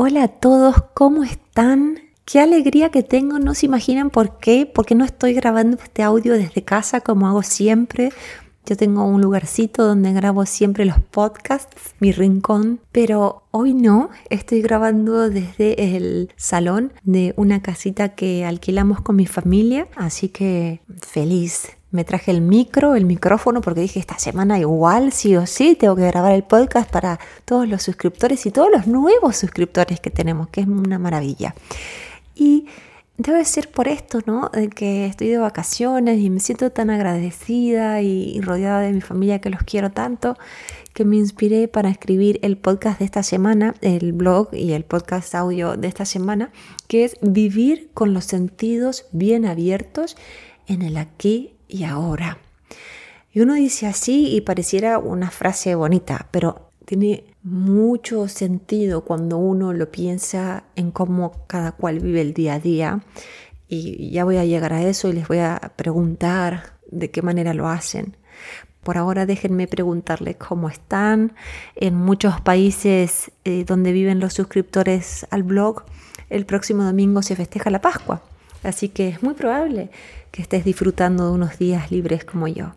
Hola a todos, ¿cómo están? Qué alegría que tengo, no se imaginan por qué, porque no estoy grabando este audio desde casa como hago siempre. Yo tengo un lugarcito donde grabo siempre los podcasts, mi rincón, pero hoy no, estoy grabando desde el salón de una casita que alquilamos con mi familia, así que feliz me traje el micro, el micrófono, porque dije esta semana igual, sí o sí, tengo que grabar el podcast para todos los suscriptores y todos los nuevos suscriptores que tenemos, que es una maravilla. Y debe ser por esto, ¿no? De que estoy de vacaciones y me siento tan agradecida y rodeada de mi familia que los quiero tanto, que me inspiré para escribir el podcast de esta semana, el blog y el podcast audio de esta semana, que es vivir con los sentidos bien abiertos en el aquí y ahora. Y uno dice así y pareciera una frase bonita, pero tiene mucho sentido cuando uno lo piensa en cómo cada cual vive el día a día. Y ya voy a llegar a eso y les voy a preguntar de qué manera lo hacen. Por ahora déjenme preguntarles cómo están. En muchos países eh, donde viven los suscriptores al blog, el próximo domingo se festeja la Pascua. Así que es muy probable que estés disfrutando de unos días libres como yo.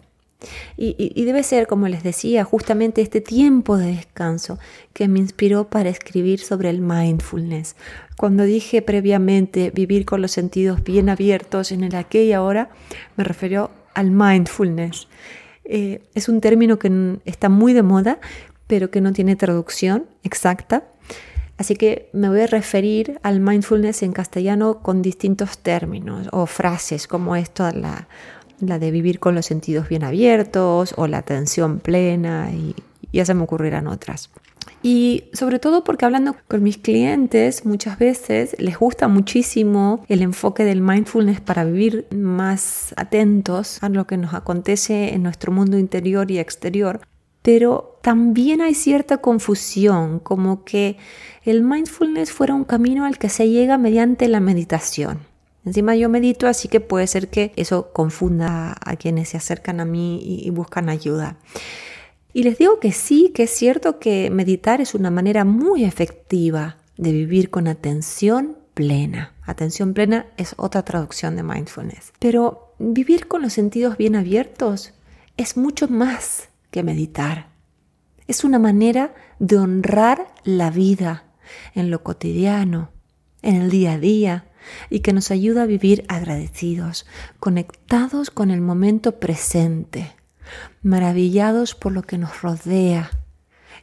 Y, debe ser, como les decía, justamente este tiempo de descanso que me inspiró para escribir sobre el mindfulness. Cuando dije previamente vivir con los sentidos bien abiertos en el aquí y ahora, me refiero al mindfulness. Eh, es un término que está muy de moda, pero que no tiene traducción exacta. Así que me voy a referir al mindfulness en castellano con distintos términos o frases como esto, la, la de vivir con los sentidos bien abiertos o la atención plena y ya se me ocurrirán otras. Y sobre todo porque hablando con mis clientes muchas veces les gusta muchísimo el enfoque del mindfulness para vivir más atentos a lo que nos acontece en nuestro mundo interior y exterior, pero también hay cierta confusión, como que el mindfulness fuera un camino al que se llega mediante la meditación. Encima yo medito, así que puede ser que eso confunda a quienes se acercan a mí y buscan ayuda. Y les digo que sí, que es cierto que meditar es una manera muy efectiva de vivir con atención plena. Atención plena es otra traducción de mindfulness. Pero vivir con los sentidos bien abiertos es mucho más que meditar. Es una manera de honrar la vida en lo cotidiano, en el día a día, y que nos ayuda a vivir agradecidos, conectados con el momento presente, maravillados por lo que nos rodea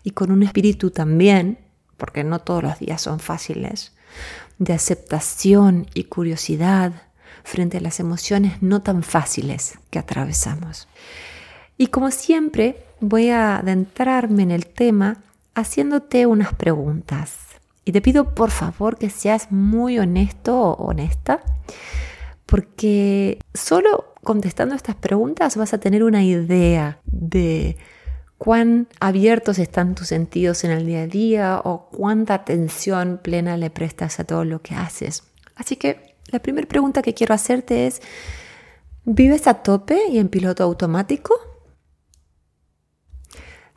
y con un espíritu también, porque no todos los días son fáciles, de aceptación y curiosidad frente a las emociones no tan fáciles que atravesamos. Y como siempre, voy a adentrarme en el tema haciéndote unas preguntas. Y te pido por favor que seas muy honesto o honesta, porque solo contestando estas preguntas vas a tener una idea de cuán abiertos están tus sentidos en el día a día o cuánta atención plena le prestas a todo lo que haces. Así que la primera pregunta que quiero hacerte es, ¿vives a tope y en piloto automático?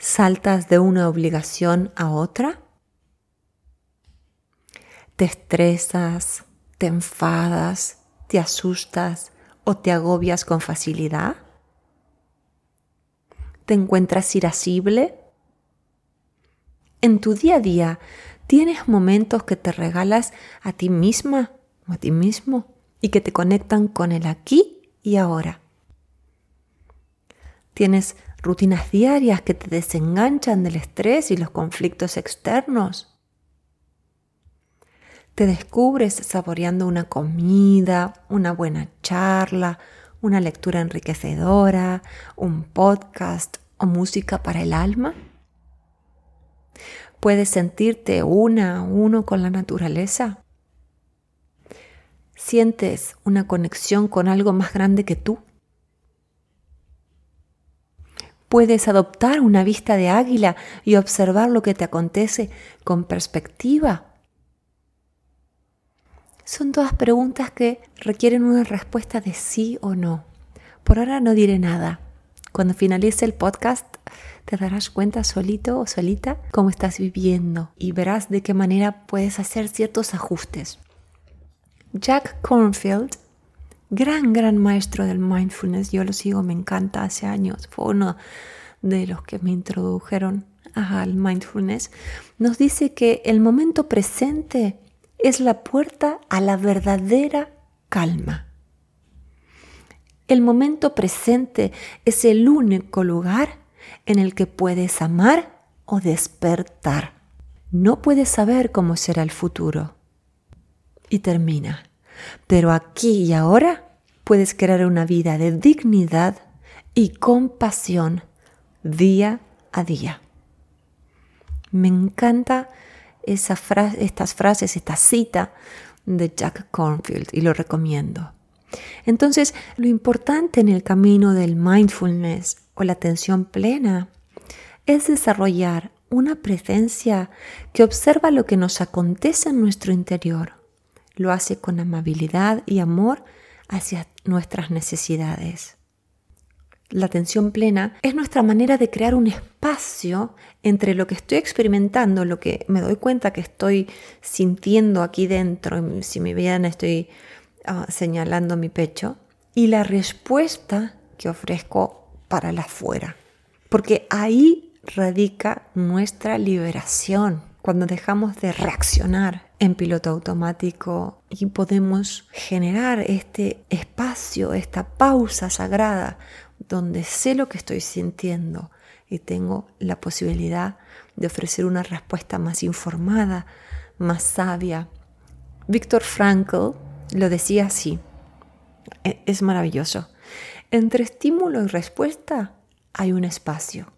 ¿Saltas de una obligación a otra? ¿Te estresas? ¿Te enfadas? ¿Te asustas? ¿O te agobias con facilidad? ¿Te encuentras irascible? En tu día a día, ¿tienes momentos que te regalas a ti misma o a ti mismo y que te conectan con el aquí y ahora? ¿Tienes rutinas diarias que te desenganchan del estrés y los conflictos externos? Te descubres saboreando una comida, una buena charla, una lectura enriquecedora, un podcast o música para el alma. Puedes sentirte una a uno con la naturaleza. Sientes una conexión con algo más grande que tú. Puedes adoptar una vista de águila y observar lo que te acontece con perspectiva son todas preguntas que requieren una respuesta de sí o no. Por ahora no diré nada. Cuando finalice el podcast te darás cuenta solito o solita cómo estás viviendo y verás de qué manera puedes hacer ciertos ajustes. Jack Cornfield, gran, gran maestro del mindfulness, yo lo sigo, me encanta, hace años, fue uno de los que me introdujeron al mindfulness, nos dice que el momento presente es la puerta a la verdadera calma. El momento presente es el único lugar en el que puedes amar o despertar. No puedes saber cómo será el futuro. Y termina. Pero aquí y ahora puedes crear una vida de dignidad y compasión día a día. Me encanta estas frases, esta cita de Jack Cornfield y lo recomiendo. Entonces, lo importante en el camino del mindfulness o la atención plena es desarrollar una presencia que observa lo que nos acontece en nuestro interior. Lo hace con amabilidad y amor hacia nuestras necesidades. La atención plena es nuestra manera de crear un espacio entre lo que estoy experimentando, lo que me doy cuenta que estoy sintiendo aquí dentro, si me vean estoy ah, señalando mi pecho, y la respuesta que ofrezco para la afuera. Porque ahí radica nuestra liberación, cuando dejamos de reaccionar en piloto automático y podemos generar este espacio, esta pausa sagrada donde sé lo que estoy sintiendo y tengo la posibilidad de ofrecer una respuesta más informada, más sabia. Víctor Frankl lo decía así, e, es maravilloso. Entre estímulo y respuesta hay un espacio.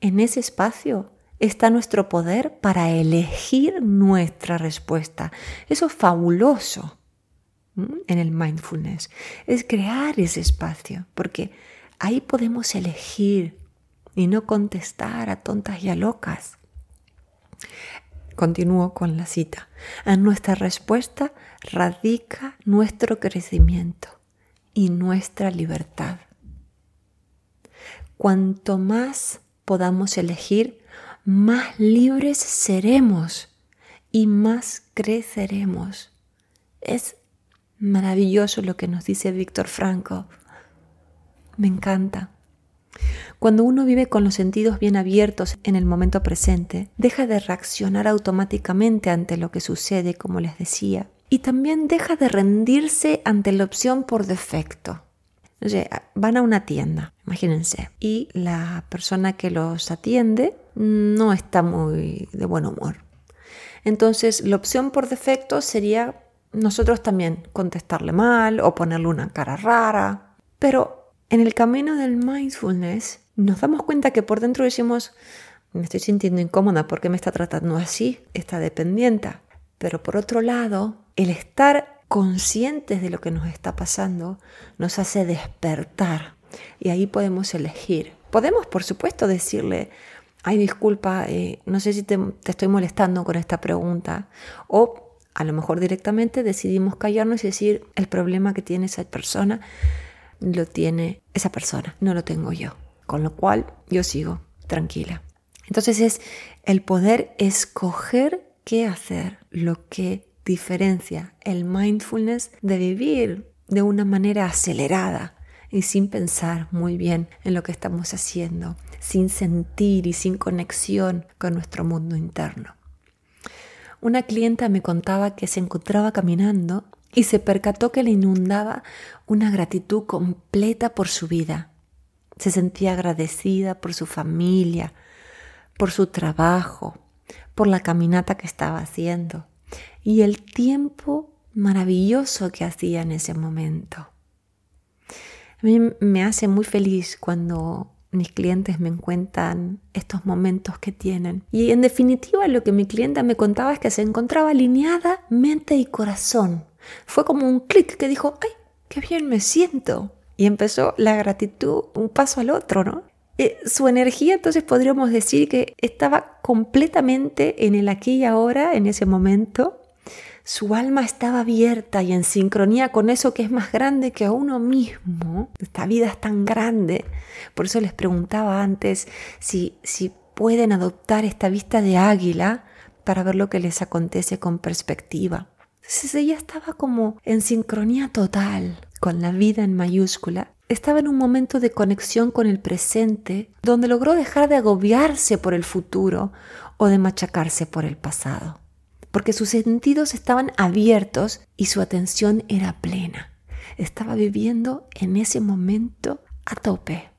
En ese espacio está nuestro poder para elegir nuestra respuesta. Eso es fabuloso en el mindfulness, es crear ese espacio, porque ahí podemos elegir y no contestar a tontas y a locas. Continúo con la cita. En nuestra respuesta radica nuestro crecimiento y nuestra libertad. Cuanto más podamos elegir, más libres seremos y más creceremos. Es Maravilloso lo que nos dice Víctor Franco. Me encanta. Cuando uno vive con los sentidos bien abiertos en el momento presente, deja de reaccionar automáticamente ante lo que sucede, como les decía, y también deja de rendirse ante la opción por defecto. van a una tienda, imagínense, y la persona que los atiende no está muy de buen humor. Entonces, la opción por defecto sería nosotros también contestarle mal o ponerle una cara rara. Pero en el camino del mindfulness nos damos cuenta que por dentro decimos, me estoy sintiendo incómoda porque me está tratando así, está dependiente. Pero por otro lado, el estar conscientes de lo que nos está pasando nos hace despertar y ahí podemos elegir. Podemos, por supuesto, decirle, ay, disculpa, eh, no sé si te, te estoy molestando con esta pregunta, o a lo mejor directamente decidimos callarnos y decir el problema que tiene esa persona lo tiene esa persona, no lo tengo yo. Con lo cual yo sigo tranquila. Entonces es el poder escoger qué hacer, lo que diferencia el mindfulness de vivir de una manera acelerada y sin pensar muy bien en lo que estamos haciendo, sin sentir y sin conexión con nuestro mundo interno. Una clienta me contaba que se encontraba caminando y se percató que le inundaba una gratitud completa por su vida. Se sentía agradecida por su familia, por su trabajo, por la caminata que estaba haciendo y el tiempo maravilloso que hacía en ese momento. A mí me hace muy feliz cuando mis clientes me cuentan estos momentos que tienen. Y en definitiva lo que mi clienta me contaba es que se encontraba alineada mente y corazón. Fue como un clic que dijo, ¡ay, qué bien me siento! Y empezó la gratitud un paso al otro, ¿no? Eh, su energía entonces podríamos decir que estaba completamente en el aquí y ahora, en ese momento, Su alma estaba abierta y en sincronía con eso que es más grande que a uno mismo. Esta vida es tan grande. Por eso les preguntaba antes si, si pueden adoptar esta vista de águila para ver lo que les acontece con perspectiva. Entonces ella estaba como en sincronía total con la vida en mayúscula. Estaba en un momento de conexión con el presente donde logró dejar de agobiarse por el futuro o de machacarse por el pasado porque sus sentidos estaban abiertos y su atención era plena. Estaba viviendo en ese momento a tope.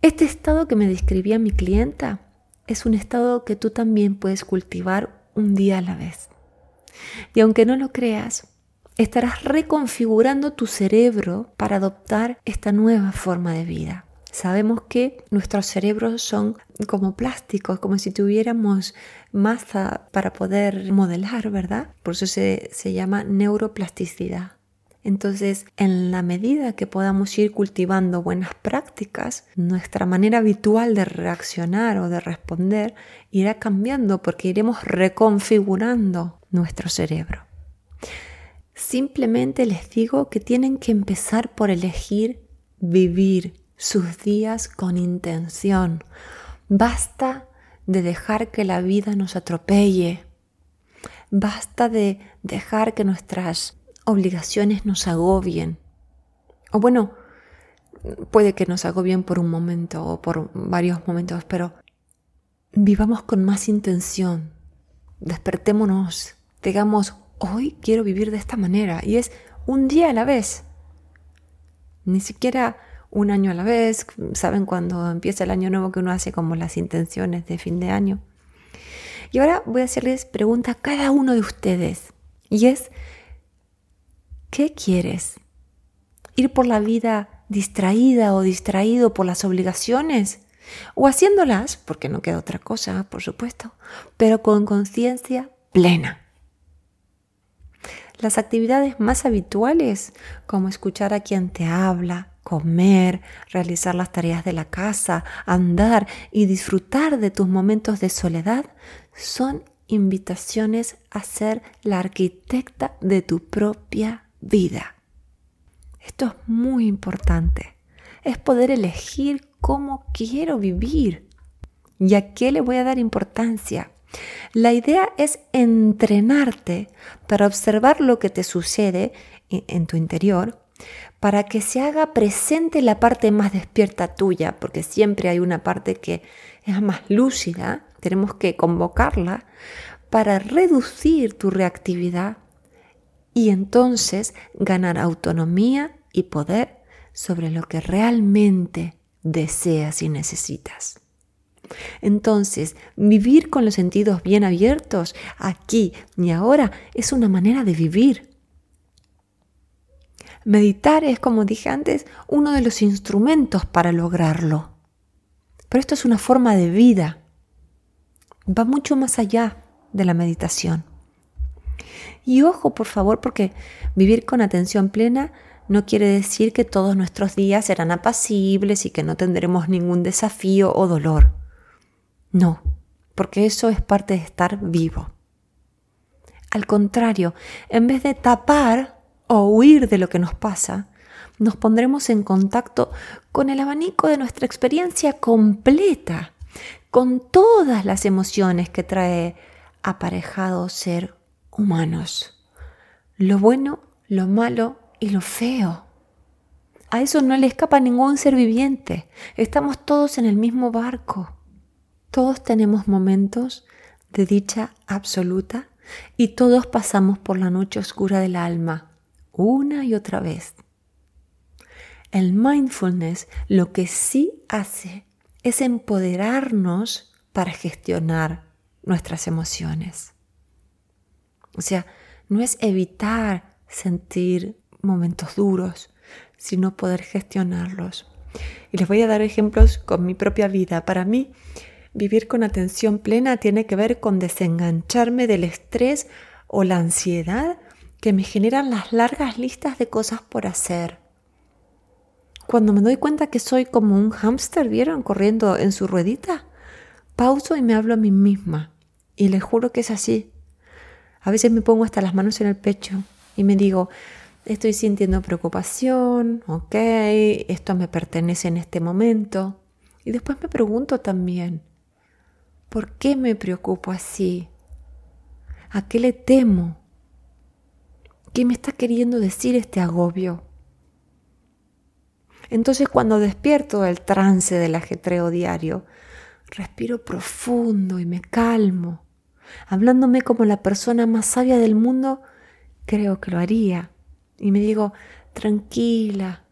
Este estado que me describía mi clienta es un estado que tú también puedes cultivar un día a la vez. Y aunque no lo creas, estarás reconfigurando tu cerebro para adoptar esta nueva forma de vida. Sabemos que nuestros cerebros son como plásticos, como si tuviéramos masa para poder modelar, ¿verdad? Por eso se, se llama neuroplasticidad. Entonces, en la medida que podamos ir cultivando buenas prácticas, nuestra manera habitual de reaccionar o de responder irá cambiando porque iremos reconfigurando nuestro cerebro. Simplemente les digo que tienen que empezar por elegir vivir sus días con intención. Basta de dejar que la vida nos atropelle. Basta de dejar que nuestras obligaciones nos agobien. O bueno, puede que nos agobien por un momento o por varios momentos, pero vivamos con más intención. Despertémonos, digamos, hoy quiero vivir de esta manera y es un día a la vez. Ni siquiera un año a la vez, saben cuando empieza el año nuevo que uno hace como las intenciones de fin de año. Y ahora voy a hacerles pregunta a cada uno de ustedes. Y es, ¿qué quieres? ¿Ir por la vida distraída o distraído por las obligaciones? ¿O haciéndolas, porque no queda otra cosa, por supuesto, pero con conciencia plena? Las actividades más habituales, como escuchar a quien te habla, comer, realizar las tareas de la casa, andar y disfrutar de tus momentos de soledad, son invitaciones a ser la arquitecta de tu propia vida. Esto es muy importante. Es poder elegir cómo quiero vivir y a qué le voy a dar importancia. La idea es entrenarte para observar lo que te sucede en tu interior para que se haga presente la parte más despierta tuya, porque siempre hay una parte que es más lúcida, tenemos que convocarla para reducir tu reactividad y entonces ganar autonomía y poder sobre lo que realmente deseas y necesitas. Entonces, vivir con los sentidos bien abiertos aquí y ahora es una manera de vivir Meditar es, como dije antes, uno de los instrumentos para lograrlo. Pero esto es una forma de vida. Va mucho más allá de la meditación. Y ojo, por favor, porque vivir con atención plena no quiere decir que todos nuestros días serán apacibles y que no tendremos ningún desafío o dolor. No, porque eso es parte de estar vivo. Al contrario, en vez de tapar o huir de lo que nos pasa, nos pondremos en contacto con el abanico de nuestra experiencia completa, con todas las emociones que trae aparejado ser humanos. Lo bueno, lo malo y lo feo. A eso no le escapa ningún ser viviente. Estamos todos en el mismo barco. Todos tenemos momentos de dicha absoluta y todos pasamos por la noche oscura del alma una y otra vez. El mindfulness lo que sí hace es empoderarnos para gestionar nuestras emociones. O sea, no es evitar sentir momentos duros, sino poder gestionarlos. Y les voy a dar ejemplos con mi propia vida. Para mí, vivir con atención plena tiene que ver con desengancharme del estrés o la ansiedad que me generan las largas listas de cosas por hacer. Cuando me doy cuenta que soy como un hámster, ¿vieron? Corriendo en su ruedita, pauso y me hablo a mí misma. Y les juro que es así. A veces me pongo hasta las manos en el pecho y me digo, estoy sintiendo preocupación, ok, esto me pertenece en este momento. Y después me pregunto también, ¿por qué me preocupo así? ¿A qué le temo? ¿Qué me está queriendo decir este agobio? Entonces cuando despierto del trance del ajetreo diario, respiro profundo y me calmo. Hablándome como la persona más sabia del mundo, creo que lo haría. Y me digo, tranquila,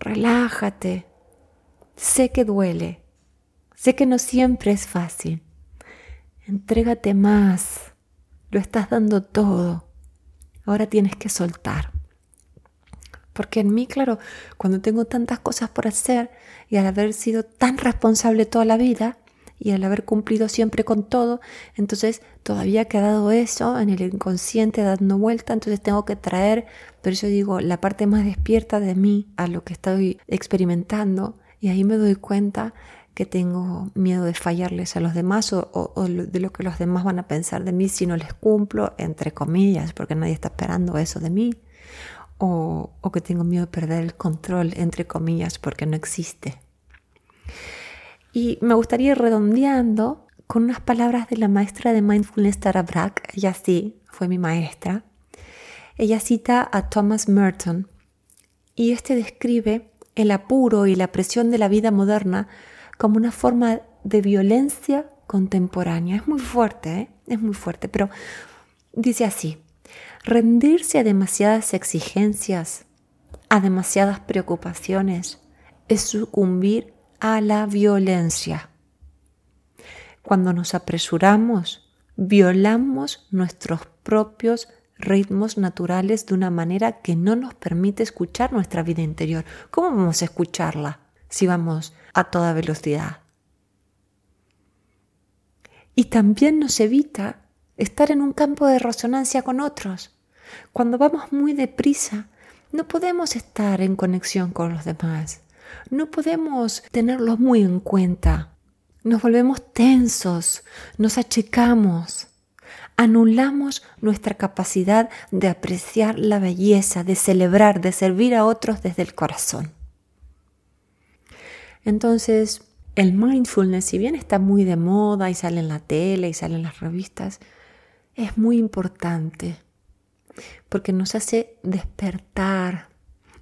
relájate. Sé que duele, sé que no siempre es fácil. Entrégate más, lo estás dando todo. Ahora tienes que soltar. Porque en mí, claro, cuando tengo tantas cosas por hacer y al haber sido tan responsable toda la vida y al haber cumplido siempre con todo, entonces todavía ha quedado eso en el inconsciente dando vuelta, entonces tengo que traer, pero yo digo, la parte más despierta de mí a lo que estoy experimentando y ahí me doy cuenta que tengo miedo de fallarles a los demás o, de lo que los demás van a pensar de mí si no les cumplo, entre comillas, porque nadie está esperando eso de mí o, que tengo miedo de perder el control, entre comillas, porque no existe. Y me gustaría ir redondeando con unas palabras de la maestra de Mindfulness Tara Brach, ella sí fue mi maestra. Ella cita a Thomas Merton y este describe el apuro y la presión de la vida moderna como una forma de violencia contemporánea. Es muy fuerte, ¿eh? es muy fuerte, pero dice así, Rendirse a demasiadas exigencias, a demasiadas preocupaciones, es sucumbir a la violencia. Cuando nos apresuramos, violamos nuestros propios ritmos naturales de una manera que no nos permite escuchar nuestra vida interior. ¿Cómo vamos a escucharla si vamos a toda velocidad? Y también nos evita estar en un campo de resonancia con otros. Cuando vamos muy deprisa, no podemos estar en conexión con los demás. No podemos tenerlos muy en cuenta. Nos volvemos tensos, nos achicamos, anulamos nuestra capacidad de apreciar la belleza, de celebrar, de servir a otros desde el corazón. Entonces, el mindfulness, si bien está muy de moda y sale en la tele y sale en las revistas, es muy importante porque nos hace despertar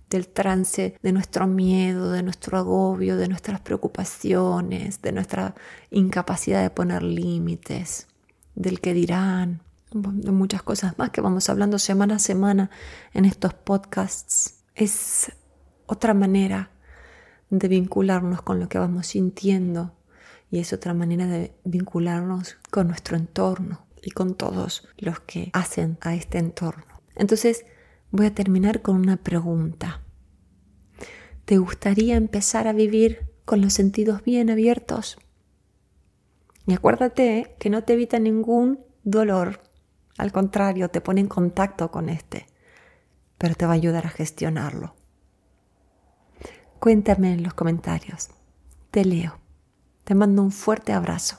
del trance de nuestro miedo, de nuestro agobio, de nuestras preocupaciones, de nuestra incapacidad de poner límites, del que dirán, de muchas cosas más que vamos hablando semana a semana en estos podcasts. Es otra manera de vincularnos con lo que vamos sintiendo y es otra manera de vincularnos con nuestro entorno y con todos los que hacen a este entorno. Entonces voy a terminar con una pregunta. ¿Te gustaría empezar a vivir con los sentidos bien abiertos? Y acuérdate que no te evita ningún dolor, al contrario, te pone en contacto con este, pero te va a ayudar a gestionarlo. Cuéntame en los comentarios. Te leo. Te mando un fuerte abrazo.